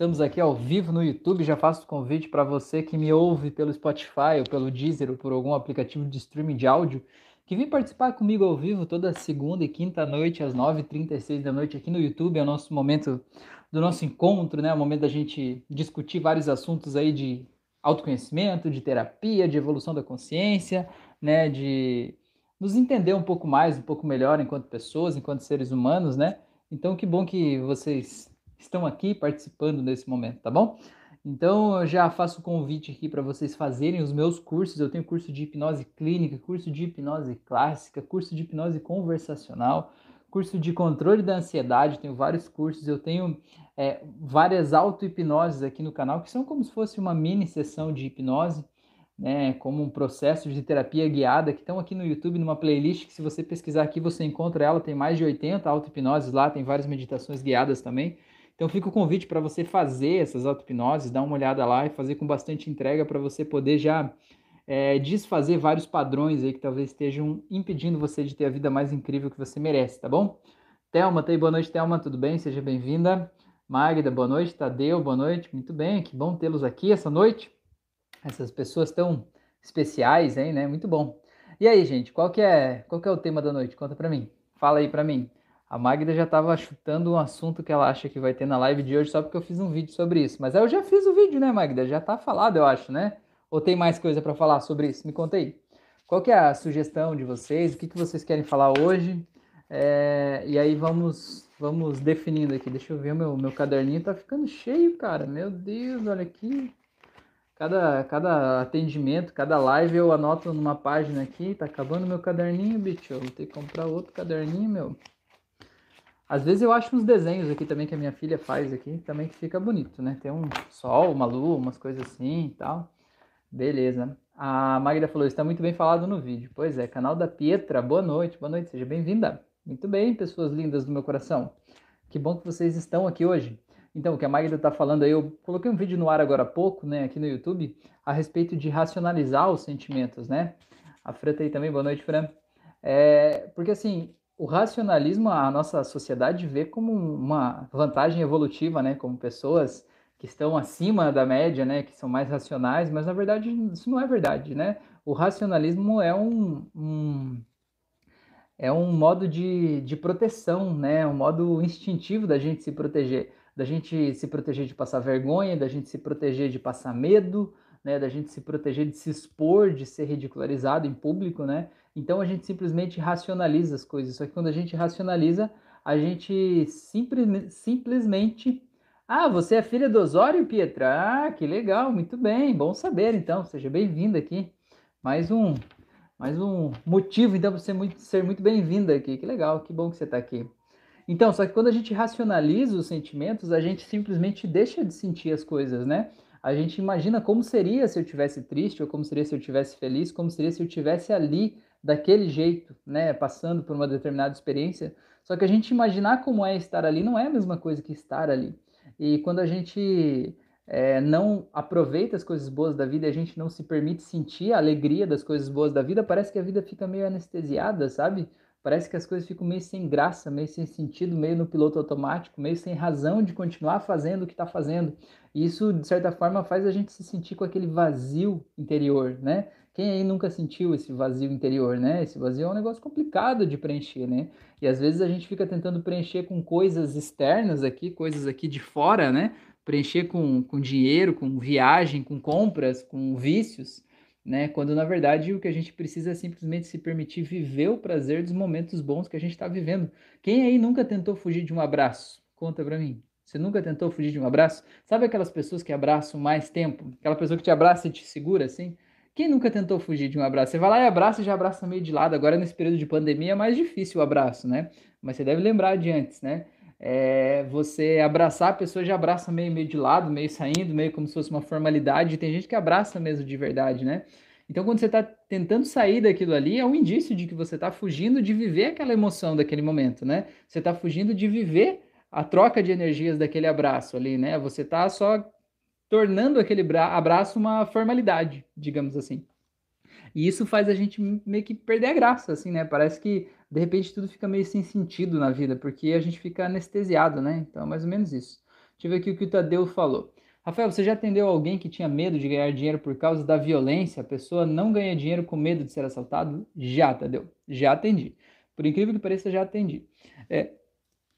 Estamos aqui ao vivo no YouTube. Já faço o convite para você que me ouve pelo Spotify ou pelo Deezer ou por algum aplicativo de streaming de áudio, que vem participar comigo ao vivo toda segunda e quinta noite, às 9h36 da noite, aqui no YouTube. É o nosso momento do nosso encontro, né? O momento da gente discutir vários assuntos aí de autoconhecimento, de terapia, de evolução da consciência, né? De nos entender um pouco mais, um pouco melhor enquanto pessoas, enquanto seres humanos, né? Então, que bom que vocês estão aqui participando nesse momento, tá bom? Então, eu já faço o convite aqui para vocês fazerem os meus cursos. Eu tenho curso de hipnose clínica, curso de hipnose clássica, curso de hipnose conversacional, curso de controle da ansiedade. Tenho vários cursos. Eu tenho é, várias auto-hipnoses aqui no canal, que são como se fosse uma mini sessão de hipnose né, como um processo de terapia guiada, que estão aqui no YouTube, numa playlist, que se você pesquisar aqui, você encontra ela, tem mais de 80 auto-hipnoses lá, tem várias meditações guiadas também. Então fica o convite para você fazer essas auto-hipnoses, dar uma olhada lá e fazer com bastante entrega para você poder já é, desfazer vários padrões aí que talvez estejam impedindo você de ter a vida mais incrível que você merece, tá bom? Thelma, tá aí, boa noite, Thelma, tudo bem? Seja bem-vinda. Magda, boa noite. Tadeu, boa noite. Muito bem, que bom tê-los aqui essa noite essas pessoas tão especiais, hein, né? Muito bom. E aí, gente, qual que é, qual que é o tema da noite? Conta para mim. Fala aí para mim. A Magda já estava chutando um assunto que ela acha que vai ter na live de hoje só porque eu fiz um vídeo sobre isso. Mas eu já fiz o vídeo, né, Magda? Já tá falado, eu acho, né? Ou tem mais coisa para falar sobre isso? Me conta aí. Qual que é a sugestão de vocês? O que, que vocês querem falar hoje? É... E aí vamos vamos definindo aqui. Deixa eu ver, meu, meu caderninho tá ficando cheio, cara. Meu Deus, olha aqui. Cada, cada atendimento, cada live eu anoto numa página aqui. Tá acabando meu caderninho, bicho. Eu vou ter que comprar outro caderninho, meu. Às vezes eu acho uns desenhos aqui também que a minha filha faz aqui, também que fica bonito, né? Tem um sol, uma lua, umas coisas assim e tal. Beleza. A Magda falou, está muito bem falado no vídeo. Pois é, canal da Pietra, boa noite, boa noite, seja bem-vinda. Muito bem, pessoas lindas do meu coração. Que bom que vocês estão aqui hoje. Então, o que a Magda está falando aí, eu coloquei um vídeo no ar agora há pouco, né, aqui no YouTube, a respeito de racionalizar os sentimentos, né? A Fran tá aí também, boa noite, Fran. É, porque, assim, o racionalismo a nossa sociedade vê como uma vantagem evolutiva, né? Como pessoas que estão acima da média, né? Que são mais racionais, mas na verdade isso não é verdade, né? O racionalismo é um, um é um modo de, de proteção, né? Um modo instintivo da gente se proteger da gente se proteger de passar vergonha, da gente se proteger de passar medo, né, da gente se proteger de se expor, de ser ridicularizado em público, né? Então a gente simplesmente racionaliza as coisas. Só que quando a gente racionaliza, a gente simples, simplesmente ah, você é filha do Osório, Pietra? Ah, que legal, muito bem, bom saber então. Seja bem-vinda aqui. Mais um, mais um motivo então para você muito, ser muito bem-vinda aqui. Que legal, que bom que você está aqui. Então, só que quando a gente racionaliza os sentimentos, a gente simplesmente deixa de sentir as coisas, né? A gente imagina como seria se eu tivesse triste, ou como seria se eu tivesse feliz, como seria se eu tivesse ali daquele jeito, né, passando por uma determinada experiência. Só que a gente imaginar como é estar ali não é a mesma coisa que estar ali. E quando a gente é, não aproveita as coisas boas da vida, a gente não se permite sentir a alegria das coisas boas da vida, parece que a vida fica meio anestesiada, sabe? Parece que as coisas ficam meio sem graça, meio sem sentido, meio no piloto automático, meio sem razão de continuar fazendo o que está fazendo. E isso, de certa forma, faz a gente se sentir com aquele vazio interior, né? Quem aí nunca sentiu esse vazio interior, né? Esse vazio é um negócio complicado de preencher, né? E às vezes a gente fica tentando preencher com coisas externas aqui, coisas aqui de fora, né? Preencher com, com dinheiro, com viagem, com compras, com vícios né? Quando na verdade o que a gente precisa é simplesmente se permitir viver o prazer dos momentos bons que a gente está vivendo. Quem aí nunca tentou fugir de um abraço? Conta para mim. Você nunca tentou fugir de um abraço? Sabe aquelas pessoas que abraçam mais tempo? Aquela pessoa que te abraça e te segura assim? Quem nunca tentou fugir de um abraço? Você vai lá e abraça e já abraça meio de lado. Agora, nesse período de pandemia, é mais difícil o abraço, né? Mas você deve lembrar de antes, né? É, você abraçar, a pessoa já abraça meio, meio de lado, meio saindo, meio como se fosse uma formalidade. Tem gente que abraça mesmo de verdade, né? Então, quando você está tentando sair daquilo ali, é um indício de que você está fugindo de viver aquela emoção daquele momento, né? Você está fugindo de viver a troca de energias daquele abraço ali, né? Você está só tornando aquele abraço uma formalidade, digamos assim. E isso faz a gente meio que perder a graça, assim, né? Parece que de repente tudo fica meio sem sentido na vida, porque a gente fica anestesiado, né? Então é mais ou menos isso. Deixa eu ver aqui o que o Tadeu falou. Rafael, você já atendeu alguém que tinha medo de ganhar dinheiro por causa da violência? A pessoa não ganha dinheiro com medo de ser assaltado? Já, Tadeu. Já atendi. Por incrível que pareça, já atendi. É,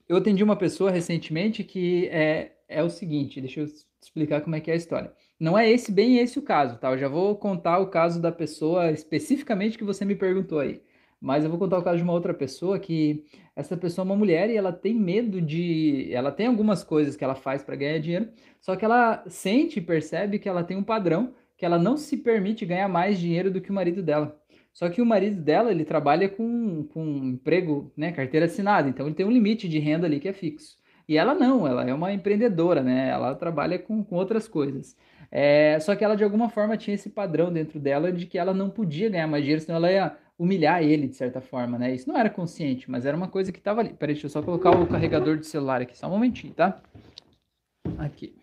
eu atendi uma pessoa recentemente que é, é o seguinte, deixa eu explicar como é que é a história. Não é esse bem esse o caso, tá? Eu já vou contar o caso da pessoa especificamente que você me perguntou aí. Mas eu vou contar o caso de uma outra pessoa que essa pessoa é uma mulher e ela tem medo de, ela tem algumas coisas que ela faz para ganhar dinheiro, só que ela sente e percebe que ela tem um padrão que ela não se permite ganhar mais dinheiro do que o marido dela. Só que o marido dela, ele trabalha com, com um emprego, né, carteira assinada, então ele tem um limite de renda ali que é fixo. E ela não, ela é uma empreendedora, né? Ela trabalha com, com outras coisas. É, só que ela, de alguma forma, tinha esse padrão dentro dela de que ela não podia ganhar mais dinheiro, senão ela ia humilhar ele, de certa forma, né? Isso não era consciente, mas era uma coisa que estava ali. Peraí, deixa eu só colocar o carregador de celular aqui, só um momentinho, tá? Aqui.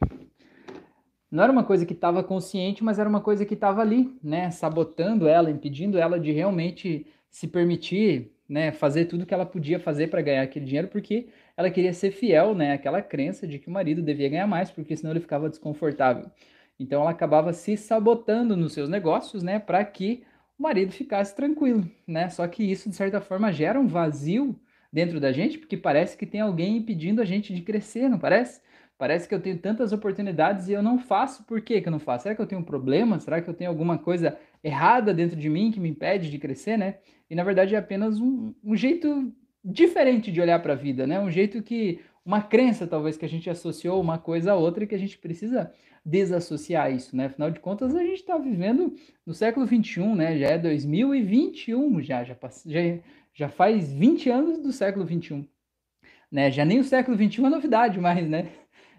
Não era uma coisa que estava consciente, mas era uma coisa que estava ali, né? Sabotando ela, impedindo ela de realmente se permitir, né? Fazer tudo que ela podia fazer para ganhar aquele dinheiro, porque ela queria ser fiel, né? Aquela crença de que o marido devia ganhar mais, porque senão ele ficava desconfortável. Então ela acabava se sabotando nos seus negócios, né? Para que o marido ficasse tranquilo, né? Só que isso, de certa forma, gera um vazio dentro da gente, porque parece que tem alguém impedindo a gente de crescer, não parece? Parece que eu tenho tantas oportunidades e eu não faço. Por que, que eu não faço? Será que eu tenho um problema? Será que eu tenho alguma coisa errada dentro de mim que me impede de crescer, né? E na verdade é apenas um, um jeito diferente de olhar para a vida, né? Um jeito que uma crença talvez que a gente associou uma coisa a outra e que a gente precisa desassociar isso, né? Afinal de contas, a gente está vivendo no século 21, né? Já é 2021, já, já, já, já faz 20 anos do século 21. Né? Já nem o século 21 é novidade mais, né?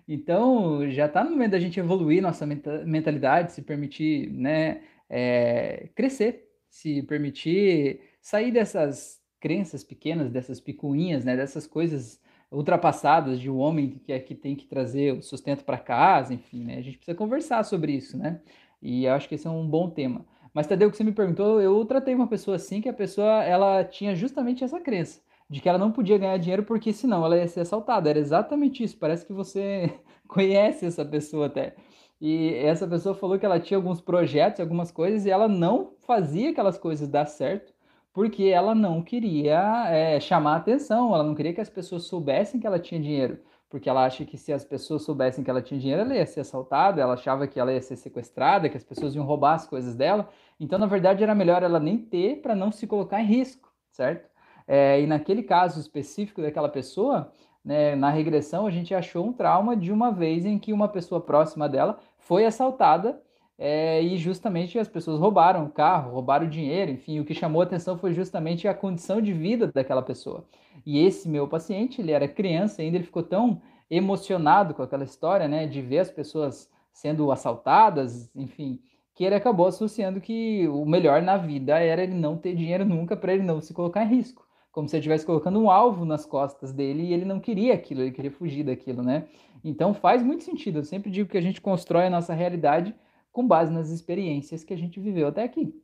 Então, já está no momento da gente evoluir nossa mentalidade, se permitir né, é, crescer, se permitir sair dessas crenças pequenas, dessas picuinhas, né, dessas coisas ultrapassadas de um homem que é que tem que trazer o sustento para casa, enfim, né? A gente precisa conversar sobre isso, né? E eu acho que esse é um bom tema. Mas Tadeu, que você me perguntou, eu tratei uma pessoa assim que a pessoa ela tinha justamente essa crença de que ela não podia ganhar dinheiro porque senão ela ia ser assaltada. Era exatamente isso. Parece que você conhece essa pessoa até. E essa pessoa falou que ela tinha alguns projetos, algumas coisas e ela não fazia aquelas coisas dar certo porque ela não queria é, chamar atenção, ela não queria que as pessoas soubessem que ela tinha dinheiro, porque ela acha que se as pessoas soubessem que ela tinha dinheiro, ela ia ser assaltada, ela achava que ela ia ser sequestrada, que as pessoas iam roubar as coisas dela. Então, na verdade, era melhor ela nem ter para não se colocar em risco, certo? É, e naquele caso específico daquela pessoa, né, na regressão, a gente achou um trauma de uma vez em que uma pessoa próxima dela foi assaltada é, e justamente as pessoas roubaram o carro, roubaram o dinheiro, enfim, o que chamou atenção foi justamente a condição de vida daquela pessoa. E esse meu paciente, ele era criança ainda, ele ficou tão emocionado com aquela história, né, de ver as pessoas sendo assaltadas, enfim, que ele acabou associando que o melhor na vida era ele não ter dinheiro nunca para ele não se colocar em risco, como se ele estivesse colocando um alvo nas costas dele e ele não queria aquilo, ele queria fugir daquilo, né? Então faz muito sentido. Eu sempre digo que a gente constrói a nossa realidade com base nas experiências que a gente viveu até aqui.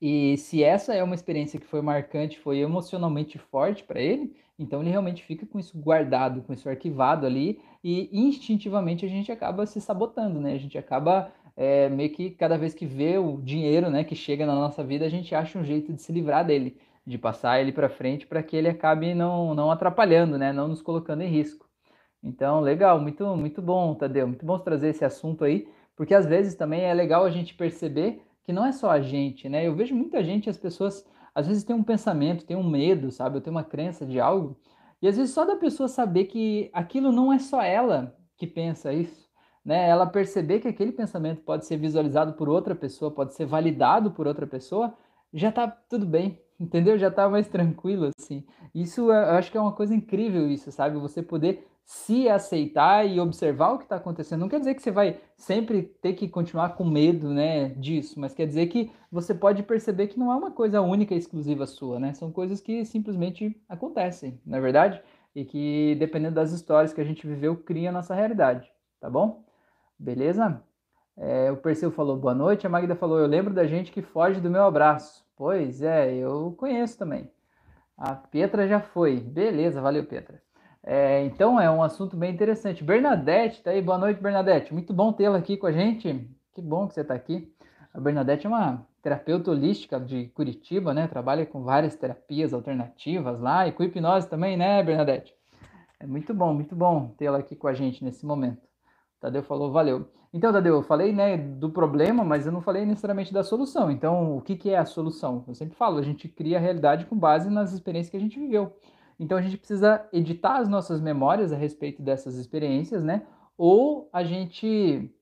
E se essa é uma experiência que foi marcante, foi emocionalmente forte para ele, então ele realmente fica com isso guardado, com isso arquivado ali, e instintivamente a gente acaba se sabotando, né? A gente acaba é, meio que cada vez que vê o dinheiro, né, que chega na nossa vida, a gente acha um jeito de se livrar dele, de passar ele para frente para que ele acabe não, não atrapalhando, né, não nos colocando em risco. Então, legal, muito, muito bom, Tadeu, muito bom trazer esse assunto aí. Porque às vezes também é legal a gente perceber que não é só a gente, né? Eu vejo muita gente, as pessoas às vezes têm um pensamento, têm um medo, sabe? Eu tenho uma crença de algo. E às vezes só da pessoa saber que aquilo não é só ela que pensa isso, né? Ela perceber que aquele pensamento pode ser visualizado por outra pessoa, pode ser validado por outra pessoa, já tá tudo bem, entendeu? Já tá mais tranquilo assim. Isso eu acho que é uma coisa incrível isso, sabe? Você poder se aceitar e observar o que está acontecendo. Não quer dizer que você vai sempre ter que continuar com medo né, disso, mas quer dizer que você pode perceber que não é uma coisa única e exclusiva sua, né? São coisas que simplesmente acontecem, na é verdade? E que, dependendo das histórias que a gente viveu, cria a nossa realidade, tá bom? Beleza? É, o Perseu falou boa noite, a Magda falou, eu lembro da gente que foge do meu abraço. Pois é, eu conheço também. A Petra já foi. Beleza, valeu, Petra. É, então é um assunto bem interessante. Bernadette, tá aí. Boa noite, Bernadette. Muito bom tê-la aqui com a gente. Que bom que você está aqui. A Bernadette é uma terapeuta holística de Curitiba, né? Trabalha com várias terapias alternativas lá e com hipnose também, né, Bernadette? É muito bom, muito bom tê-la aqui com a gente nesse momento. Tadeu falou, valeu. Então, Tadeu, eu falei né, do problema, mas eu não falei necessariamente da solução. Então, o que, que é a solução? Eu sempre falo, a gente cria a realidade com base nas experiências que a gente viveu. Então a gente precisa editar as nossas memórias a respeito dessas experiências, né? Ou a gente,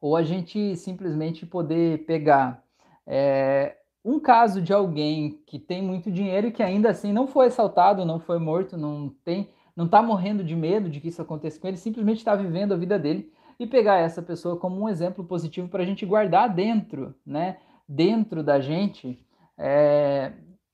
ou a gente simplesmente poder pegar é, um caso de alguém que tem muito dinheiro e que ainda assim não foi assaltado, não foi morto, não tem, não está morrendo de medo de que isso aconteça com ele, simplesmente está vivendo a vida dele e pegar essa pessoa como um exemplo positivo para a gente guardar dentro, né? Dentro da gente, é,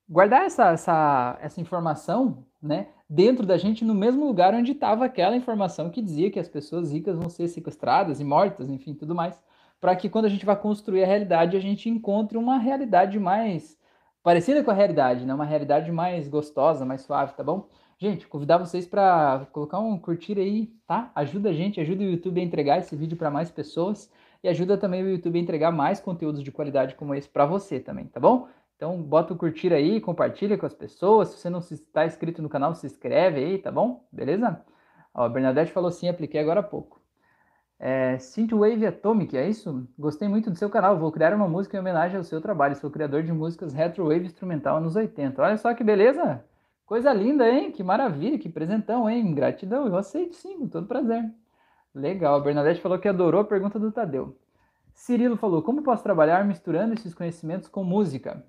guardar essa, essa, essa informação né, dentro da gente no mesmo lugar onde estava aquela informação que dizia que as pessoas ricas vão ser sequestradas e mortas, enfim, tudo mais, para que quando a gente vai construir a realidade, a gente encontre uma realidade mais parecida com a realidade, né, uma realidade mais gostosa, mais suave, tá bom? Gente, convidar vocês para colocar um curtir aí, tá? Ajuda a gente, ajuda o YouTube a entregar esse vídeo para mais pessoas e ajuda também o YouTube a entregar mais conteúdos de qualidade como esse para você também, tá bom? Então, bota o curtir aí, compartilha com as pessoas. Se você não está inscrito no canal, se inscreve aí, tá bom? Beleza? Ó, a Bernadette falou sim, apliquei agora há pouco. É, Synthwave Atomic, é isso? Gostei muito do seu canal. Vou criar uma música em homenagem ao seu trabalho. Sou criador de músicas retrowave instrumental nos 80. Olha só que beleza! Coisa linda, hein? Que maravilha, que presentão, hein? Gratidão, eu aceito sim, com todo prazer. Legal, a Bernadette falou que adorou a pergunta do Tadeu. Cirilo falou: Como posso trabalhar misturando esses conhecimentos com música?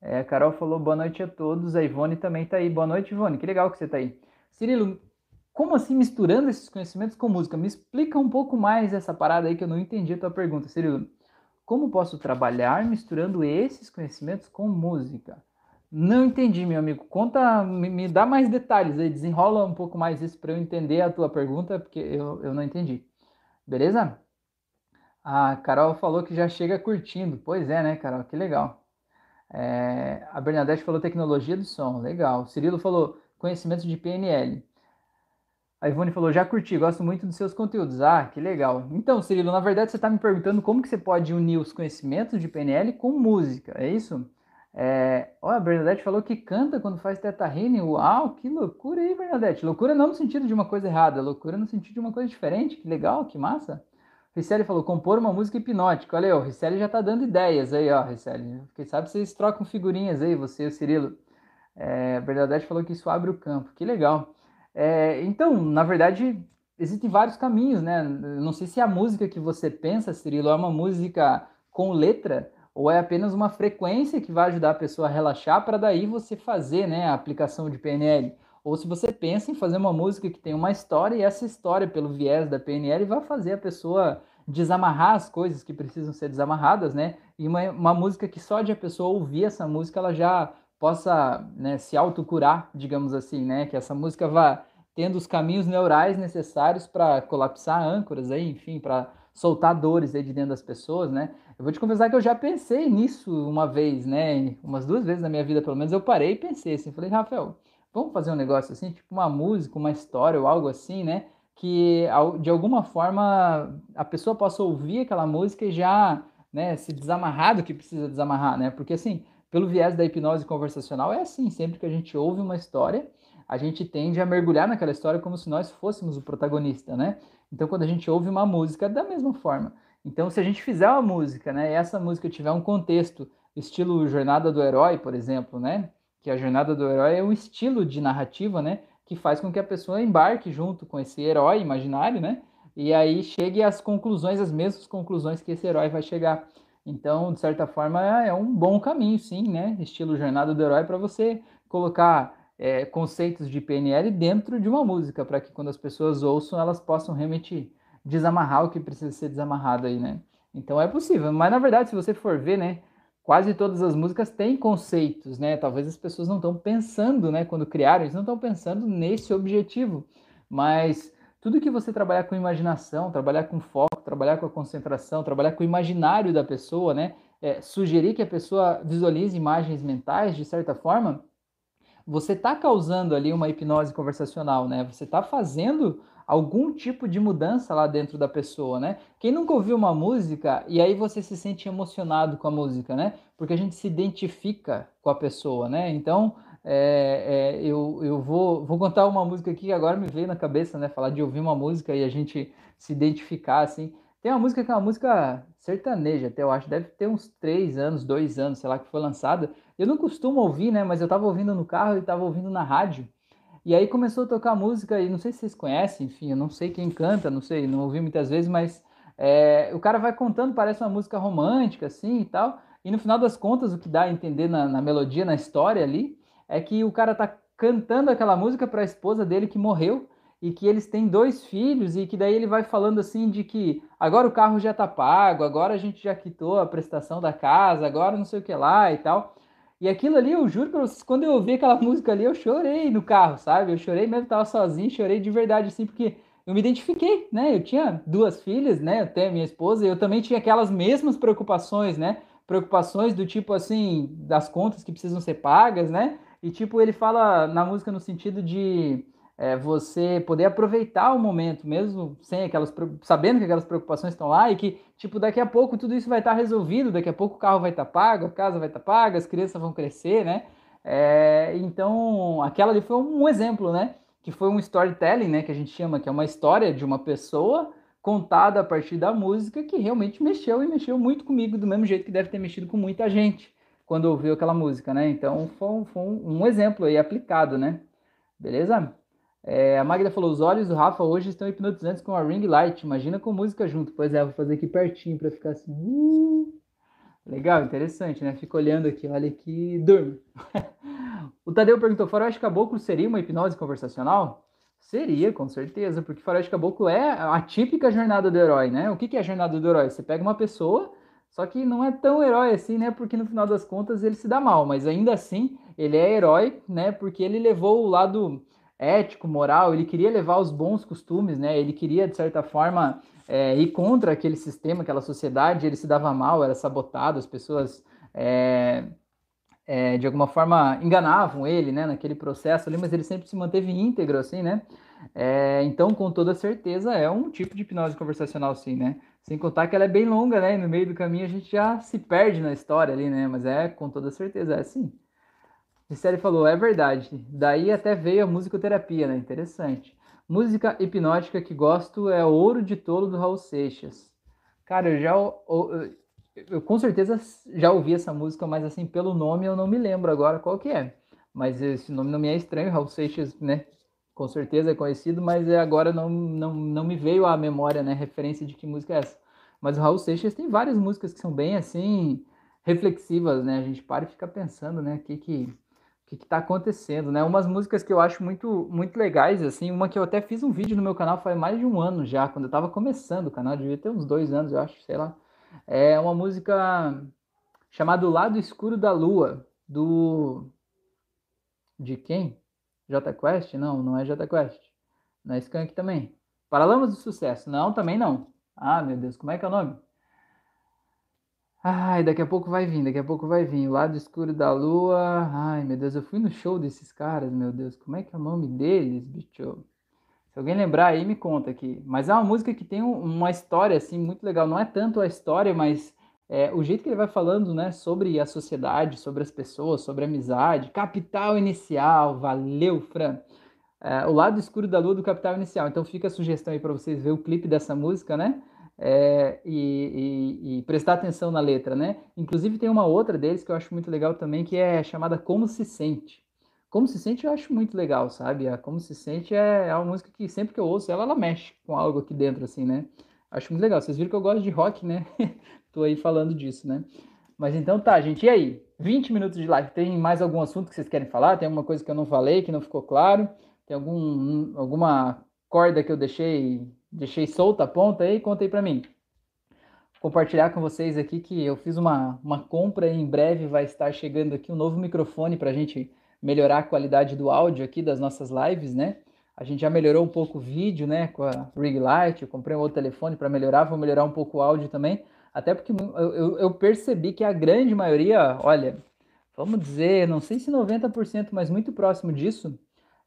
É, a Carol falou boa noite a todos. A Ivone também está aí. Boa noite, Ivone. Que legal que você está aí. Cirilo, como assim misturando esses conhecimentos com música? Me explica um pouco mais essa parada aí que eu não entendi a tua pergunta, Cirilo. Como posso trabalhar misturando esses conhecimentos com música? Não entendi, meu amigo. Conta, me, me dá mais detalhes aí, desenrola um pouco mais isso para eu entender a tua pergunta, porque eu, eu não entendi. Beleza? A Carol falou que já chega curtindo. Pois é, né, Carol? Que legal. É, a Bernadette falou tecnologia do som, legal. Cirilo falou conhecimento de PNL. A Ivone falou, já curti, gosto muito dos seus conteúdos. Ah, que legal. Então, Cirilo, na verdade você está me perguntando como que você pode unir os conhecimentos de PNL com música, é isso? É... Ó, a Bernadette falou que canta quando faz teta healing. Uau, que loucura aí, Bernadette. Loucura não no sentido de uma coisa errada, loucura no sentido de uma coisa diferente. Que legal, que massa. Ricelli falou, compor uma música hipnótica. Olha aí, o Ricelli já tá dando ideias aí, ó, Ricelli. Quem sabe vocês trocam figurinhas aí, você e o Cirilo. É, Bernadette falou que isso abre o campo. Que legal. É, então, na verdade, existem vários caminhos, né? Não sei se a música que você pensa, Cirilo, é uma música com letra ou é apenas uma frequência que vai ajudar a pessoa a relaxar para daí você fazer né, a aplicação de PNL. Ou se você pensa em fazer uma música que tem uma história e essa história, pelo viés da PNL, vai fazer a pessoa desamarrar as coisas que precisam ser desamarradas, né? E uma, uma música que só de a pessoa ouvir essa música, ela já possa né, se autocurar, digamos assim, né? Que essa música vá tendo os caminhos neurais necessários para colapsar âncoras aí, enfim, para soltar dores aí de dentro das pessoas, né? Eu vou te confessar que eu já pensei nisso uma vez, né? Umas duas vezes na minha vida, pelo menos, eu parei e pensei assim, falei, Rafael, vamos fazer um negócio assim, tipo uma música, uma história ou algo assim, né? que de alguma forma a pessoa possa ouvir aquela música e já né, se desamarrar do que precisa desamarrar, né? Porque assim, pelo viés da hipnose conversacional é assim, sempre que a gente ouve uma história, a gente tende a mergulhar naquela história como se nós fôssemos o protagonista, né? Então quando a gente ouve uma música é da mesma forma. Então se a gente fizer uma música, né, e essa música tiver um contexto estilo Jornada do Herói, por exemplo, né? Que a Jornada do Herói é um estilo de narrativa, né? que faz com que a pessoa embarque junto com esse herói imaginário, né? E aí chegue às conclusões, as mesmas conclusões que esse herói vai chegar. Então, de certa forma, é um bom caminho, sim, né? Estilo jornada do herói para você colocar é, conceitos de PNL dentro de uma música, para que quando as pessoas ouçam, elas possam realmente desamarrar o que precisa ser desamarrado aí, né? Então é possível, mas na verdade, se você for ver, né, quase todas as músicas têm conceitos, né? Talvez as pessoas não estão pensando, né? Quando criaram, eles não estão pensando nesse objetivo. Mas tudo que você trabalhar com imaginação, trabalhar com foco, trabalhar com a concentração, trabalhar com o imaginário da pessoa, né? É, sugerir que a pessoa visualize imagens mentais, de certa forma, você está causando ali uma hipnose conversacional, né? Você está fazendo algum tipo de mudança lá dentro da pessoa, né? Quem nunca ouviu uma música e aí você se sente emocionado com a música, né? Porque a gente se identifica com a pessoa, né? Então, é, é, eu, eu vou, vou contar uma música aqui que agora me veio na cabeça, né? Falar de ouvir uma música e a gente se identificar, assim. Tem uma música que é uma música sertaneja, até eu acho, deve ter uns três anos, dois anos, sei lá, que foi lançada. Eu não costumo ouvir, né? Mas eu tava ouvindo no carro e tava ouvindo na rádio. E aí começou a tocar música, e não sei se vocês conhecem, enfim, eu não sei quem canta, não sei, não ouvi muitas vezes, mas é, o cara vai contando, parece uma música romântica, assim e tal. E no final das contas, o que dá a entender na, na melodia, na história ali, é que o cara tá cantando aquela música para a esposa dele que morreu e que eles têm dois filhos e que daí ele vai falando assim de que agora o carro já tá pago, agora a gente já quitou a prestação da casa, agora não sei o que lá e tal. E aquilo ali, eu juro pra vocês, quando eu ouvi aquela música ali, eu chorei no carro, sabe? Eu chorei mesmo, tava sozinho, chorei de verdade, assim, porque eu me identifiquei, né? Eu tinha duas filhas, né? Até minha esposa, e eu também tinha aquelas mesmas preocupações, né? Preocupações do tipo assim, das contas que precisam ser pagas, né? E tipo, ele fala na música no sentido de é, você poder aproveitar o momento, mesmo sem aquelas, sabendo que aquelas preocupações estão lá e que, tipo, daqui a pouco tudo isso vai estar resolvido, daqui a pouco o carro vai estar pago, a casa vai estar paga, as crianças vão crescer, né? É, então, aquela ali foi um exemplo, né? Que foi um storytelling, né? Que a gente chama, que é uma história de uma pessoa contada a partir da música que realmente mexeu e mexeu muito comigo, do mesmo jeito que deve ter mexido com muita gente quando ouviu aquela música, né? Então, foi um, foi um exemplo aí aplicado, né? Beleza? É, a Magda falou: os olhos do Rafa hoje estão hipnotizantes com a ring light. Imagina com música junto. Pois é, vou fazer aqui pertinho para ficar assim. Uh! Legal, interessante, né? Fica olhando aqui, olha aqui, durmo. o Tadeu perguntou: Faroeste Caboclo seria uma hipnose conversacional? Seria, com certeza, porque Faroeste Caboclo é a típica jornada do herói, né? O que é a jornada do herói? Você pega uma pessoa, só que não é tão herói assim, né? Porque no final das contas ele se dá mal, mas ainda assim ele é herói, né? Porque ele levou o lado ético, moral, ele queria levar os bons costumes, né? Ele queria, de certa forma, é, ir contra aquele sistema, aquela sociedade, ele se dava mal, era sabotado, as pessoas é, é, de alguma forma enganavam ele, né, naquele processo ali, mas ele sempre se manteve íntegro, assim, né? É, então, com toda certeza, é um tipo de hipnose conversacional, sim, né? Sem contar que ela é bem longa, né? E no meio do caminho a gente já se perde na história ali, né? Mas é, com toda certeza, é sim. Gisele falou, é verdade. Daí até veio a musicoterapia, né? Interessante. Música hipnótica que gosto é Ouro de Tolo do Raul Seixas. Cara, eu já eu, eu, com certeza já ouvi essa música, mas assim, pelo nome eu não me lembro agora qual que é. Mas esse nome não me é estranho, Raul Seixas, né? Com certeza é conhecido, mas é agora não, não, não me veio à memória, né? Referência de que música é essa. Mas o Raul Seixas tem várias músicas que são bem assim reflexivas, né? A gente para e fica pensando, né? O que que que está acontecendo, né? Umas músicas que eu acho muito, muito legais, assim, uma que eu até fiz um vídeo no meu canal faz mais de um ano já, quando eu estava começando o canal, devia ter uns dois anos, eu acho, sei lá. É uma música chamada O Lado Escuro da Lua, do... De quem? J Quest? Não, não é J Quest. Não é também. Paralamas do Sucesso? Não, também não. Ah, meu Deus, como é que é o nome? Ai, daqui a pouco vai vir, daqui a pouco vai vir. O lado escuro da lua. Ai, meu Deus, eu fui no show desses caras, meu Deus. Como é que é o nome deles, bicho? Se alguém lembrar aí, me conta aqui. Mas é uma música que tem uma história, assim, muito legal. Não é tanto a história, mas é, o jeito que ele vai falando, né, sobre a sociedade, sobre as pessoas, sobre a amizade. Capital Inicial, valeu, Fran. É, o lado escuro da lua do Capital Inicial. Então fica a sugestão aí para vocês ver o clipe dessa música, né? É, e, e, e, prestar atenção na letra, né? Inclusive tem uma outra deles que eu acho muito legal também, que é chamada Como Se Sente. Como Se Sente eu acho muito legal, sabe? A Como Se Sente é, é uma música que sempre que eu ouço ela, ela mexe com algo aqui dentro, assim, né? Acho muito legal. Vocês viram que eu gosto de rock, né? Tô aí falando disso, né? Mas então tá, gente. E aí? 20 minutos de live. Tem mais algum assunto que vocês querem falar? Tem alguma coisa que eu não falei, que não ficou claro? Tem algum, alguma corda que eu deixei deixei solta a ponta aí, conta aí para mim. Compartilhar com vocês aqui que eu fiz uma, uma compra e em breve vai estar chegando aqui um novo microfone para a gente melhorar a qualidade do áudio aqui das nossas lives, né? A gente já melhorou um pouco o vídeo, né, com a Rig Light, eu comprei um outro telefone para melhorar, vou melhorar um pouco o áudio também, até porque eu, eu, eu percebi que a grande maioria, olha, vamos dizer, não sei se 90%, mas muito próximo disso,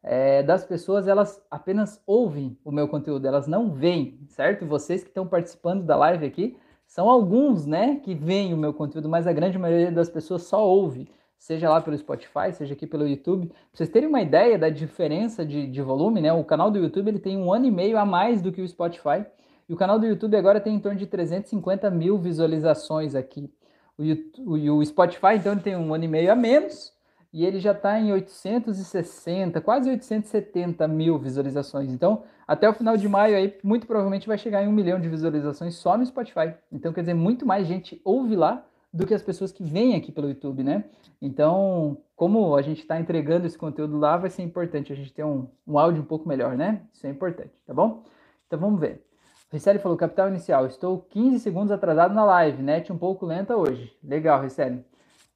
é, das pessoas, elas apenas ouvem o meu conteúdo, elas não veem, certo? Vocês que estão participando da live aqui, são alguns, né, que veem o meu conteúdo, mas a grande maioria das pessoas só ouve, seja lá pelo Spotify, seja aqui pelo YouTube. Pra vocês terem uma ideia da diferença de, de volume, né, o canal do YouTube ele tem um ano e meio a mais do que o Spotify, e o canal do YouTube agora tem em torno de 350 mil visualizações aqui. YouTube, o Spotify, então, ele tem um ano e meio a menos, e ele já está em 860, quase 870 mil visualizações. Então, até o final de maio aí, muito provavelmente vai chegar em um milhão de visualizações só no Spotify. Então, quer dizer, muito mais gente ouve lá do que as pessoas que vêm aqui pelo YouTube, né? Então, como a gente está entregando esse conteúdo lá, vai ser importante a gente ter um, um áudio um pouco melhor, né? Isso é importante, tá bom? Então, vamos ver. Ricelli falou, capital inicial, estou 15 segundos atrasado na live, net um pouco lenta hoje. Legal, Ricelli.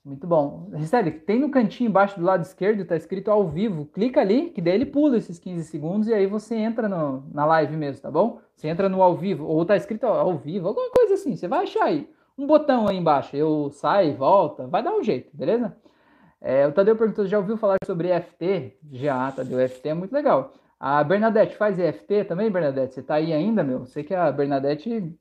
Muito bom. Recebe, tem no cantinho embaixo do lado esquerdo, está escrito ao vivo. Clica ali, que daí ele pula esses 15 segundos e aí você entra no, na live mesmo, tá bom? Você entra no ao vivo, ou está escrito ao vivo, alguma coisa assim. Você vai achar aí. Um botão aí embaixo. Eu saio, volta, vai dar um jeito, beleza? É, o Tadeu perguntou: já ouviu falar sobre EFT? Já, Tadeu, EFT é muito legal. A Bernadette faz EFT também, Bernadette? Você tá aí ainda, meu? Sei que a Bernadette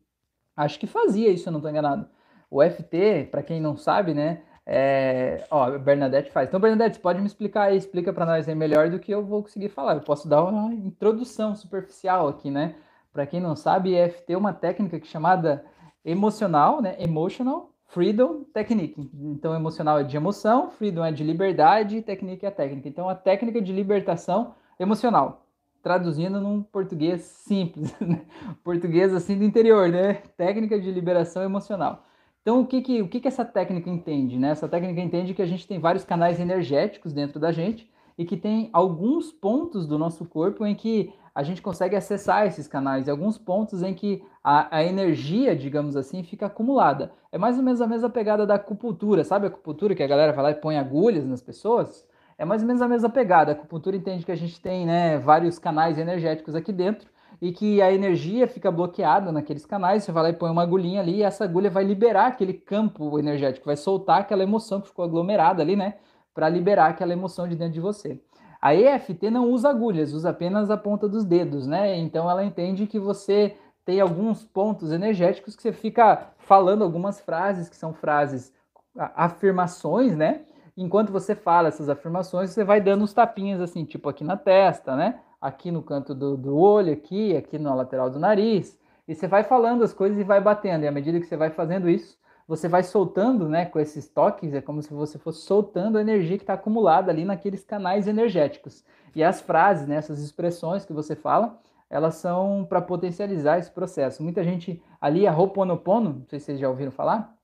acho que fazia isso, eu não tô enganado. O EFT, para quem não sabe, né? É, ó, Bernadette faz. Então, Bernadette, pode me explicar aí, explica para nós aí melhor do que eu vou conseguir falar. Eu posso dar uma introdução superficial aqui, né? Para quem não sabe, EFT é uma técnica é chamada emocional, né? Emotional Freedom Technique. Então, emocional é de emoção, freedom é de liberdade, technique é técnica. Então, a técnica de libertação emocional. Traduzindo num português simples, né? português assim do interior, né? Técnica de liberação emocional. Então, o que, que, o que, que essa técnica entende? Né? Essa técnica entende que a gente tem vários canais energéticos dentro da gente e que tem alguns pontos do nosso corpo em que a gente consegue acessar esses canais, e alguns pontos em que a, a, energia, digamos assim, fica acumulada. É mais ou menos a mesma pegada da acupuntura, sabe a acupuntura que a galera vai lá e põe agulhas nas pessoas? É mais ou menos a mesma pegada. A acupuntura entende que a gente tem né, vários canais energéticos aqui dentro e que a energia fica bloqueada naqueles canais, você vai lá e põe uma agulhinha ali, e essa agulha vai liberar aquele campo energético, vai soltar aquela emoção que ficou aglomerada ali, né? Para liberar aquela emoção de dentro de você. A EFT não usa agulhas, usa apenas a ponta dos dedos, né? Então ela entende que você tem alguns pontos energéticos que você fica falando algumas frases que são frases afirmações, né? Enquanto você fala essas afirmações, você vai dando uns tapinhas assim, tipo aqui na testa, né? Aqui no canto do, do olho, aqui, aqui na lateral do nariz, e você vai falando as coisas e vai batendo. E à medida que você vai fazendo isso, você vai soltando, né, com esses toques, é como se você fosse soltando a energia que está acumulada ali naqueles canais energéticos. E as frases, né, essas expressões que você fala, elas são para potencializar esse processo. Muita gente ali, a Ho'oponopono, não sei se vocês já ouviram falar,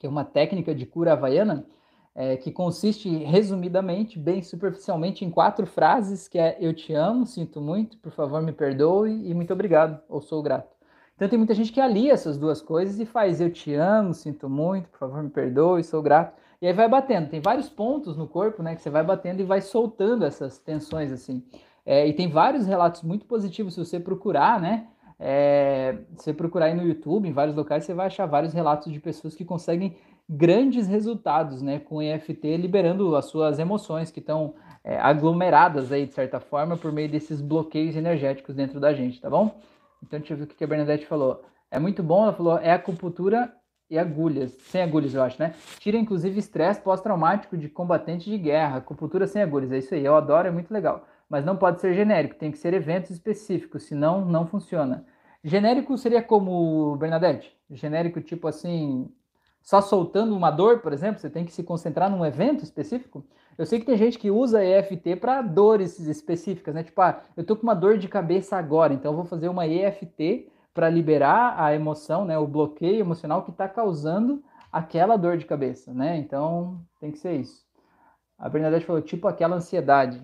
que é uma técnica de cura havaiana, é, que consiste, resumidamente, bem superficialmente, em quatro frases, que é eu te amo, sinto muito, por favor me perdoe e muito obrigado, ou sou grato. Então tem muita gente que alia essas duas coisas e faz eu te amo, sinto muito, por favor me perdoe, sou grato. E aí vai batendo. Tem vários pontos no corpo, né, que você vai batendo e vai soltando essas tensões assim. É, e tem vários relatos muito positivos se você procurar, né? É, se você procurar aí no YouTube, em vários locais, você vai achar vários relatos de pessoas que conseguem grandes resultados, né, com o EFT liberando as suas emoções que estão é, aglomeradas aí de certa forma por meio desses bloqueios energéticos dentro da gente, tá bom? Então deixa eu ver o que a Bernadette falou. É muito bom, ela falou, é acupuntura e agulhas, sem agulhas eu acho, né? Tira inclusive estresse pós-traumático de combatente de guerra, acupuntura sem agulhas, é isso aí, eu adoro, é muito legal. Mas não pode ser genérico, tem que ser eventos específicos, senão não funciona. Genérico seria como, Bernadette? Genérico tipo assim, só soltando uma dor, por exemplo, você tem que se concentrar num evento específico. Eu sei que tem gente que usa EFT para dores específicas, né? Tipo, ah, eu tô com uma dor de cabeça agora, então eu vou fazer uma EFT para liberar a emoção, né, o bloqueio emocional que está causando aquela dor de cabeça, né? Então tem que ser isso. A Bernadette falou, tipo aquela ansiedade,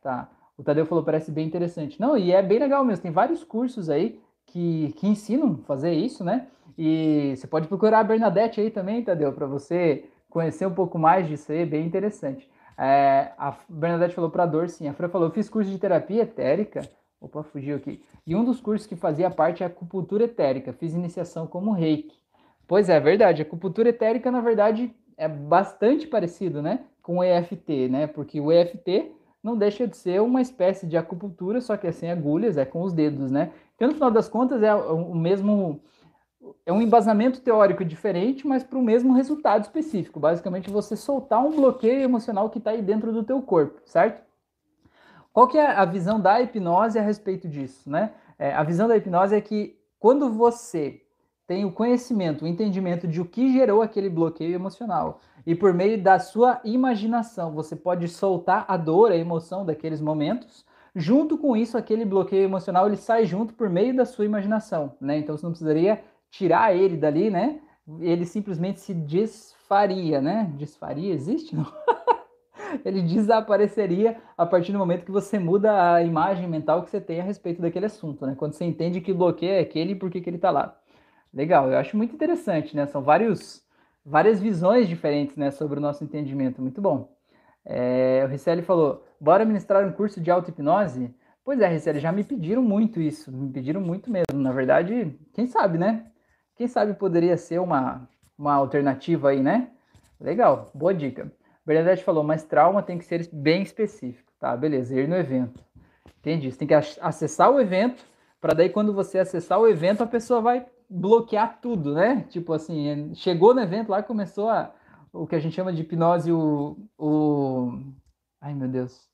tá? O Tadeu falou, parece bem interessante. Não, e é bem legal mesmo. Tem vários cursos aí que, que ensinam fazer isso, né? E você pode procurar a Bernadette aí também, Tadeu, para você conhecer um pouco mais disso aí, bem interessante. É, a Bernadette falou para dor, sim. A Fran falou, fiz curso de terapia etérica. Opa, fugiu aqui. E um dos cursos que fazia parte é acupuntura etérica. Fiz iniciação como reiki. Pois é, verdade. A acupuntura etérica, na verdade, é bastante parecido, né? com o EFT, né? Porque o EFT não deixa de ser uma espécie de acupuntura, só que é sem agulhas, é com os dedos, né? Então, no final das contas, é o mesmo. É um embasamento teórico diferente, mas para o mesmo resultado específico. Basicamente, você soltar um bloqueio emocional que está aí dentro do teu corpo, certo? Qual que é a visão da hipnose a respeito disso, né? É, a visão da hipnose é que quando você tem o conhecimento, o entendimento de o que gerou aquele bloqueio emocional, e por meio da sua imaginação você pode soltar a dor, a emoção daqueles momentos, junto com isso aquele bloqueio emocional ele sai junto por meio da sua imaginação, né? Então você não precisaria tirar ele dali, né? Ele simplesmente se desfaria, né? Desfaria existe não? ele desapareceria a partir do momento que você muda a imagem mental que você tem a respeito daquele assunto, né? Quando você entende que o bloqueio é aquele e por que, que ele está lá. Legal, eu acho muito interessante, né? São vários várias visões diferentes né, sobre o nosso entendimento. Muito bom. É, o Ricelli falou: bora ministrar um curso de auto-hipnose? Pois é, Ricelli, já me pediram muito isso, me pediram muito mesmo. Na verdade, quem sabe, né? Quem sabe poderia ser uma, uma alternativa aí, né? Legal, boa dica. Bernadette falou, mas trauma tem que ser bem específico. Tá, beleza, ir no evento. Entendi. Você tem que acessar o evento, para daí quando você acessar o evento, a pessoa vai bloquear tudo, né? Tipo assim, chegou no evento lá começou a, o que a gente chama de hipnose, o, o... Ai, meu Deus.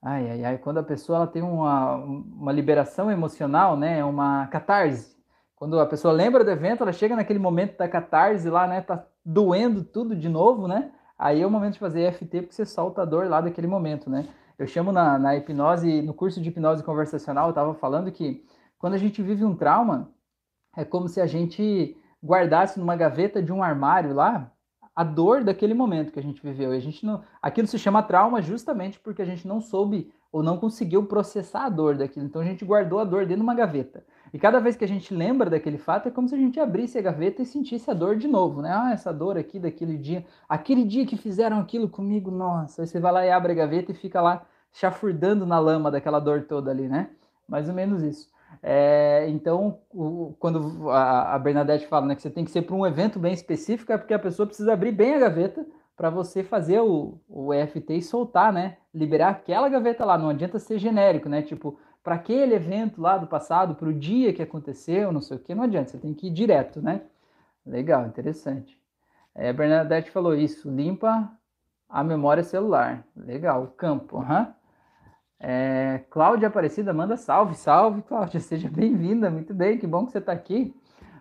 Ai, ai, ai. Quando a pessoa ela tem uma, uma liberação emocional, né? Uma catarse. Quando a pessoa lembra do evento, ela chega naquele momento da catarse lá, né? Tá doendo tudo de novo, né? Aí é o momento de fazer EFT, porque você solta a dor lá daquele momento, né? Eu chamo na, na hipnose, no curso de hipnose conversacional, eu estava falando que quando a gente vive um trauma, é como se a gente guardasse numa gaveta de um armário lá a dor daquele momento que a gente viveu. E a gente não, aquilo se chama trauma justamente porque a gente não soube ou não conseguiu processar a dor daquilo. Então a gente guardou a dor dentro de uma gaveta. E cada vez que a gente lembra daquele fato, é como se a gente abrisse a gaveta e sentisse a dor de novo, né? Ah, essa dor aqui daquele dia, aquele dia que fizeram aquilo comigo, nossa. Aí você vai lá e abre a gaveta e fica lá chafurdando na lama daquela dor toda ali, né? Mais ou menos isso. É, então, o, quando a, a, Bernadette fala né, que você tem que ser para um evento bem específico, é porque a pessoa precisa abrir bem a gaveta para você fazer o, o EFT e soltar, né? Liberar aquela gaveta lá. Não adianta ser genérico, né? Tipo, para aquele evento lá do passado, para o dia que aconteceu, não sei o que, não adianta. Você tem que ir direto, né? Legal, interessante. É, a Bernadette falou isso, limpa a memória celular. Legal, campo. Uhum. É, Cláudia Aparecida manda salve, salve, Cláudia, seja bem-vinda, muito bem, que bom que você está aqui.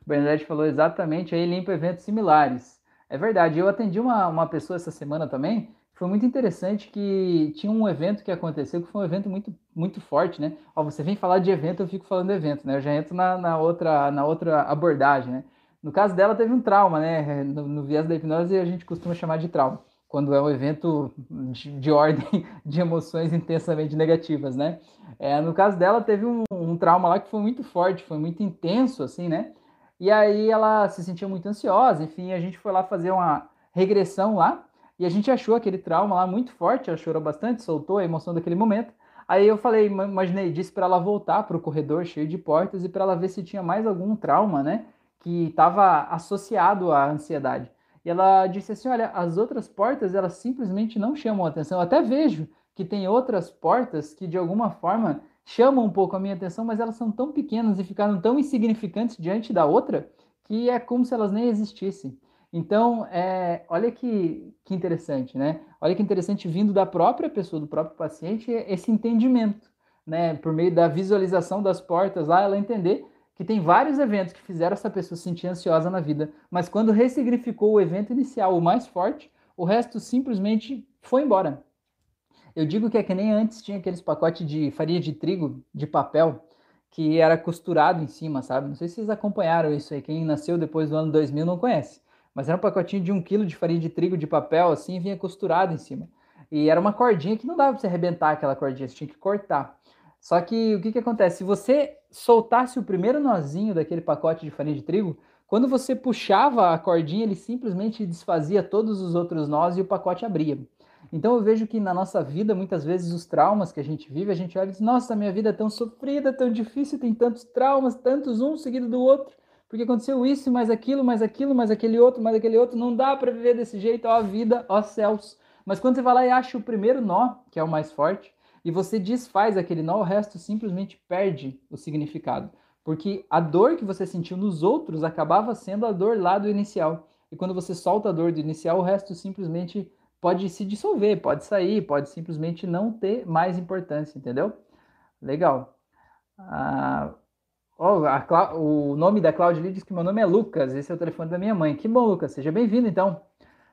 Bernadette falou exatamente aí, limpa eventos similares. É verdade, eu atendi uma, uma pessoa essa semana também, foi muito interessante que tinha um evento que aconteceu, que foi um evento muito, muito forte, né? Ó, você vem falar de evento, eu fico falando de evento, né? Eu já entro na, na, outra, na outra abordagem, né? No caso dela, teve um trauma, né? No, no viés da hipnose, a gente costuma chamar de trauma quando é um evento de, de ordem de emoções intensamente negativas, né? É, no caso dela, teve um, um, trauma lá que foi muito forte, foi muito intenso, assim, né? E aí ela se sentia muito ansiosa, enfim, a gente foi lá fazer uma regressão lá, e a gente achou aquele trauma lá muito forte, ela chorou bastante, soltou a emoção daquele momento. Aí eu falei, imaginei, disse para ela voltar para o corredor cheio de portas e para ela ver se tinha mais algum trauma, né? Que estava associado à ansiedade. E ela disse assim: olha, as outras portas elas simplesmente não chamam atenção. Eu até vejo que tem outras portas que de alguma forma chamam um pouco a minha atenção, mas elas são tão pequenas e ficaram tão insignificantes diante da outra que é como se elas nem existissem. Então, é, olha que, que interessante, né? Olha que interessante vindo da própria pessoa, do próprio paciente, esse entendimento, né? Por meio da visualização das portas lá, ela entender que tem vários eventos que fizeram essa pessoa se sentir ansiosa na vida, mas quando ressignificou o evento inicial, o mais forte, o resto simplesmente foi embora. Eu digo que é que nem antes tinha aqueles pacotes de farinha de trigo de papel que era costurado em cima, sabe? Não sei se vocês acompanharam isso aí. Quem nasceu depois do ano 2000 não conhece. Mas era um pacotinho de um quilo de farinha de trigo de papel, assim, e vinha costurado em cima. E era uma cordinha que não dava para você arrebentar aquela cordinha, você tinha que cortar. Só que o que, que acontece? Se você soltasse o primeiro nozinho daquele pacote de farinha de trigo, quando você puxava a cordinha, ele simplesmente desfazia todos os outros nós e o pacote abria. Então eu vejo que na nossa vida, muitas vezes, os traumas que a gente vive, a gente olha e diz: Nossa, minha vida é tão sofrida, tão difícil, tem tantos traumas, tantos um seguido do outro, porque aconteceu isso, mais aquilo, mais aquilo, mais aquele outro, mais aquele outro, não dá para viver desse jeito, ó vida, ó céus. Mas quando você vai lá e acha o primeiro nó, que é o mais forte, e você desfaz aquele nó, o resto simplesmente perde o significado. Porque a dor que você sentiu nos outros acabava sendo a dor lá do inicial. E quando você solta a dor do inicial, o resto simplesmente pode se dissolver, pode sair, pode simplesmente não ter mais importância, entendeu? Legal. Ah, oh, o nome da Cláudia diz que meu nome é Lucas, esse é o telefone da minha mãe. Que bom, Lucas, seja bem-vindo então.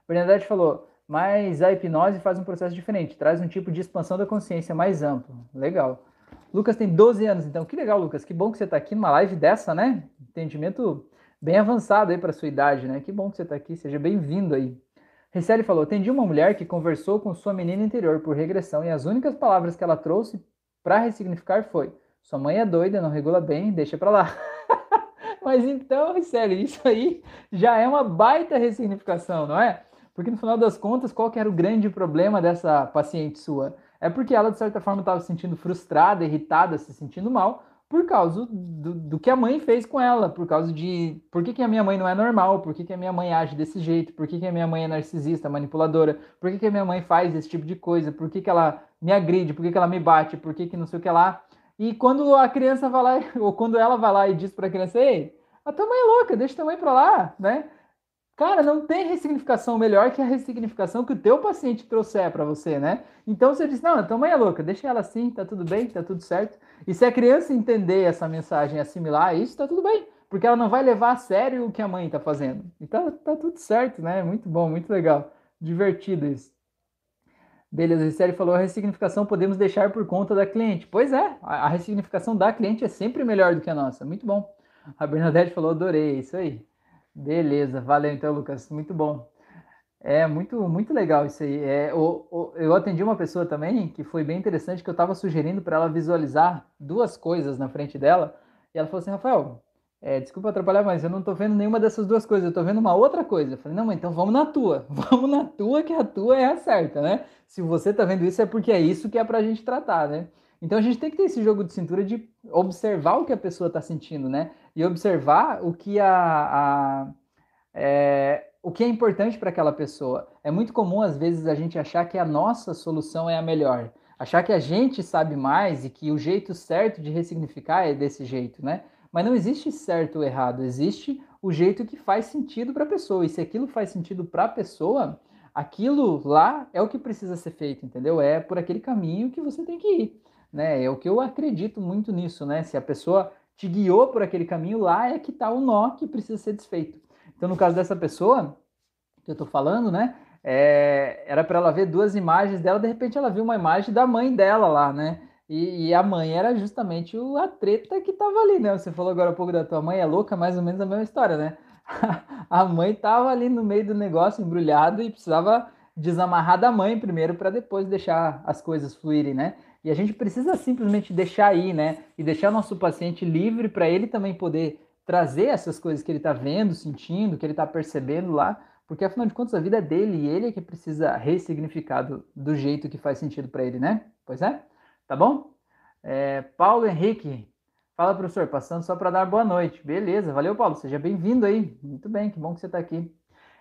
Bernadette falou, mas a hipnose faz um processo diferente, traz um tipo de expansão da consciência mais amplo. Legal. Lucas tem 12 anos, então que legal, Lucas. Que bom que você está aqui numa live dessa, né? Entendimento bem avançado aí para sua idade, né? Que bom que você está aqui, seja bem-vindo aí. Ricele falou: Atendi uma mulher que conversou com sua menina interior por regressão e as únicas palavras que ela trouxe para ressignificar foi: Sua mãe é doida, não regula bem, deixa para lá. Mas então, Ricele, isso aí já é uma baita ressignificação, não é? Porque no final das contas, qual que era o grande problema dessa paciente sua? É porque ela, de certa forma, estava se sentindo frustrada, irritada, se sentindo mal, por causa do, do, que a mãe fez com ela, por causa de por que, que a minha mãe não é normal, por que, que a minha mãe age desse jeito, por que, que a minha mãe é narcisista, manipuladora, por que, que a minha mãe faz esse tipo de coisa, por que, que ela me agride, por que, que ela me bate, por que, que não sei o que lá. E quando a criança vai lá, ou quando ela vai lá e diz para a criança, ei, a tua mãe é louca, deixa tua mãe para lá, né? Cara, não tem ressignificação melhor que a ressignificação que o teu paciente trouxer para você, né? Então você diz, não, a tua mãe é louca, deixa ela assim, tá tudo bem, tá tudo certo. E se a criança entender essa mensagem, assimilar isso, tá tudo bem, porque ela não vai levar a sério o que a mãe tá fazendo. Então tá tudo certo, né? Muito bom, muito legal. Divertido isso. Beleza, a Série falou, a ressignificação podemos deixar por conta da cliente. Pois é, a ressignificação da cliente é sempre melhor do que a nossa. Muito bom. A Bernadette falou, adorei, é isso aí. Beleza, valeu então, Lucas, muito bom. É muito, muito legal isso aí. É, eu atendi uma pessoa também que foi bem interessante, que eu estava sugerindo para ela visualizar duas coisas na frente dela. E ela falou assim: Rafael, é, desculpa atrapalhar, mas eu não estou vendo nenhuma dessas duas coisas, eu estou vendo uma outra coisa. Eu falei: não, então vamos na tua, vamos na tua, que a tua é a certa, né? Se você está vendo isso, é porque é isso que é para a gente tratar, né? Então a gente tem que ter esse jogo de cintura de observar o que a pessoa está sentindo, né? e observar o que a, a é, o que é importante para aquela pessoa. É muito comum às vezes a gente achar que a nossa solução é a melhor, achar que a gente sabe mais e que o jeito certo de ressignificar é desse jeito, né? Mas não existe certo ou errado, existe o jeito que faz sentido para a pessoa. E se aquilo faz sentido para a pessoa, aquilo lá é o que precisa ser feito, entendeu? É por aquele caminho que você tem que ir, né? É o que eu acredito muito nisso, né? Se a pessoa te guiou por aquele caminho, lá é que está o nó que precisa ser desfeito. Então, no caso dessa pessoa que eu estou falando, né? É, era para ela ver duas imagens dela, de repente ela viu uma imagem da mãe dela lá, né? E, e a mãe era justamente o, a treta que estava ali, né? Você falou agora um pouco da tua mãe, é louca, mais ou menos a mesma história, né? a mãe estava ali no meio do negócio, embrulhado, e precisava desamarrar da mãe primeiro para depois deixar as coisas fluírem, né? E a gente precisa simplesmente deixar aí, né? E deixar nosso paciente livre para ele também poder trazer essas coisas que ele está vendo, sentindo, que ele está percebendo lá, porque afinal de contas a vida é dele e ele é que precisa ressignificar do, do jeito que faz sentido para ele, né? Pois é? Tá bom? É, Paulo Henrique, fala professor, passando só para dar boa noite. Beleza, valeu Paulo, seja bem-vindo aí. Muito bem, que bom que você está aqui.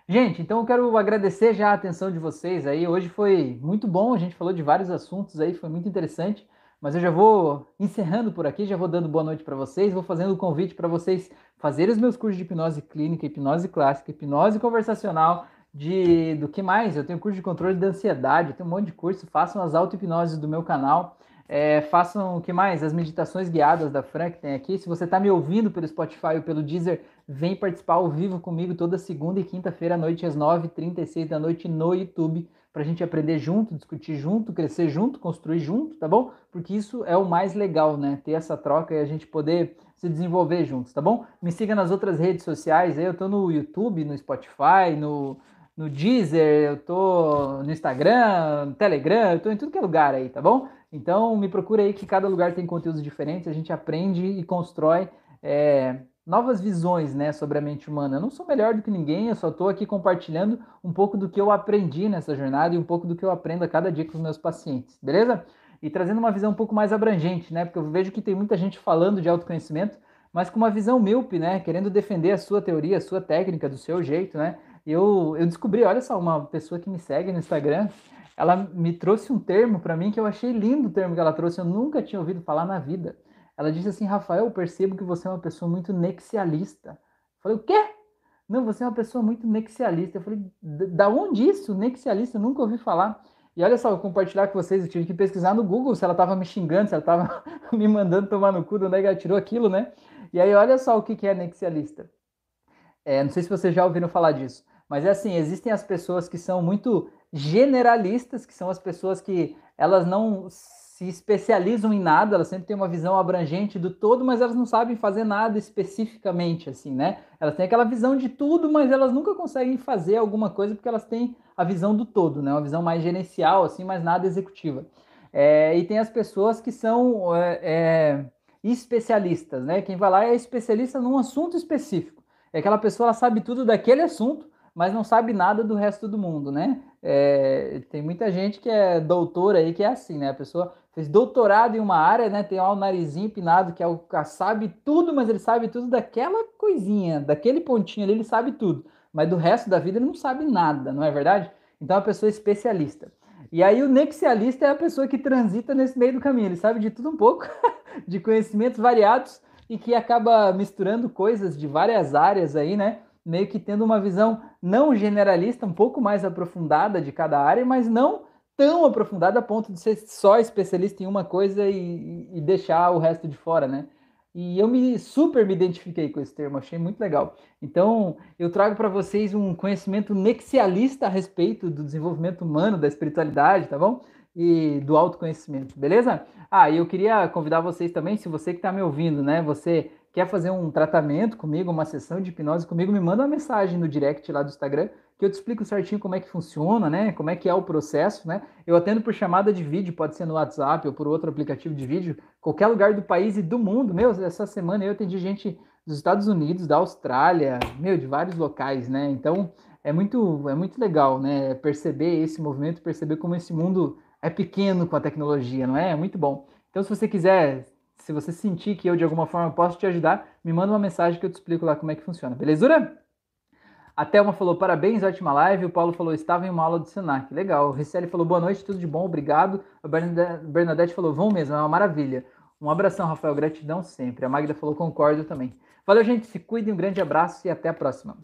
Gente, então eu quero agradecer já a atenção de vocês aí. Hoje foi muito bom, a gente falou de vários assuntos aí, foi muito interessante. Mas eu já vou encerrando por aqui, já vou dando boa noite para vocês, vou fazendo o convite para vocês fazerem os meus cursos de hipnose clínica, hipnose clássica, hipnose conversacional, de do que mais? Eu tenho curso de controle da ansiedade, eu tenho um monte de curso, façam as auto-hipnoses do meu canal. É, façam o que mais? As meditações guiadas da Fran que tem aqui. Se você está me ouvindo pelo Spotify ou pelo Deezer, vem participar ao vivo comigo toda segunda e quinta-feira à noite, às 9h36 da noite no YouTube, para a gente aprender junto, discutir junto, crescer junto, construir junto, tá bom? Porque isso é o mais legal, né? Ter essa troca e a gente poder se desenvolver juntos, tá bom? Me siga nas outras redes sociais, eu tô no YouTube, no Spotify, no, no Deezer, eu tô no Instagram, no Telegram, eu tô em tudo que é lugar aí, tá bom? Então me procura aí que cada lugar tem conteúdos diferentes, a gente aprende e constrói é, novas visões né, sobre a mente humana. Eu não sou melhor do que ninguém, eu só estou aqui compartilhando um pouco do que eu aprendi nessa jornada e um pouco do que eu aprendo a cada dia com os meus pacientes, beleza? E trazendo uma visão um pouco mais abrangente, né? Porque eu vejo que tem muita gente falando de autoconhecimento, mas com uma visão míope, né? Querendo defender a sua teoria, a sua técnica, do seu jeito, né? Eu, eu descobri, olha só, uma pessoa que me segue no Instagram, ela me trouxe um termo para mim que eu achei lindo o termo que ela trouxe, eu nunca tinha ouvido falar na vida. Ela disse assim: Rafael, eu percebo que você é uma pessoa muito nexialista. Eu falei: o quê? Não, você é uma pessoa muito nexialista. Eu falei: da onde isso? Nexialista? Eu nunca ouvi falar. E olha só, vou compartilhar com vocês, eu tive que pesquisar no Google se ela estava me xingando, se ela estava me mandando tomar no cu, de onde é ela tirou aquilo, né? E aí, olha só o que, que é nexialista. É, não sei se vocês já ouviram falar disso, mas é assim, existem as pessoas que são muito generalistas, que são as pessoas que elas não se especializam em nada, elas sempre têm uma visão abrangente do todo, mas elas não sabem fazer nada especificamente, assim, né? Elas têm aquela visão de tudo, mas elas nunca conseguem fazer alguma coisa porque elas têm a visão do todo, né? Uma visão mais gerencial, assim, mas nada executiva. É, e tem as pessoas que são é, é, especialistas, né? Quem vai lá é especialista num assunto específico. É aquela pessoa, ela sabe tudo daquele assunto, mas não sabe nada do resto do mundo, né? É, tem muita gente que é doutora aí que é assim, né? A pessoa fez doutorado em uma área, né? Tem lá o narizinho empinado, que é o que sabe tudo, mas ele sabe tudo daquela coisinha, daquele pontinho ali, ele sabe tudo. Mas do resto da vida ele não sabe nada, não é verdade? Então é uma pessoa especialista. E aí o nexialista é a pessoa que transita nesse meio do caminho, ele sabe de tudo um pouco, de conhecimentos variados e que acaba misturando coisas de várias áreas aí, né? Meio que tendo uma visão não generalista, um pouco mais aprofundada de cada área, mas não tão aprofundada a ponto de ser só especialista em uma coisa e, e deixar o resto de fora, né? E eu me super me identifiquei com esse termo, achei muito legal. Então, eu trago para vocês um conhecimento nexialista a respeito do desenvolvimento humano, da espiritualidade, tá bom? E do autoconhecimento, beleza? Ah, e eu queria convidar vocês também, se você que está me ouvindo, né, você quer fazer um tratamento comigo, uma sessão de hipnose comigo, me manda uma mensagem no direct lá do Instagram, que eu te explico certinho como é que funciona, né? Como é que é o processo, né? Eu atendo por chamada de vídeo, pode ser no WhatsApp ou por outro aplicativo de vídeo, qualquer lugar do país e do mundo. Meu, essa semana eu atendi gente dos Estados Unidos, da Austrália, meu, de vários locais, né? Então, é muito, é muito legal, né? Perceber esse movimento, perceber como esse mundo é pequeno com a tecnologia, não é? É muito bom. Então, se você quiser, se você sentir que eu de alguma forma posso te ajudar, me manda uma mensagem que eu te explico lá como é que funciona, belezura? A Thelma falou, parabéns, ótima live. O Paulo falou, estava em uma aula do Senac. Legal. O Riceli falou, boa noite, tudo de bom, obrigado. A Bernadette falou, vão mesmo, é uma maravilha. Um abração, Rafael, gratidão sempre. A Magda falou, concordo também. Valeu, gente, se cuidem, um grande abraço e até a próxima.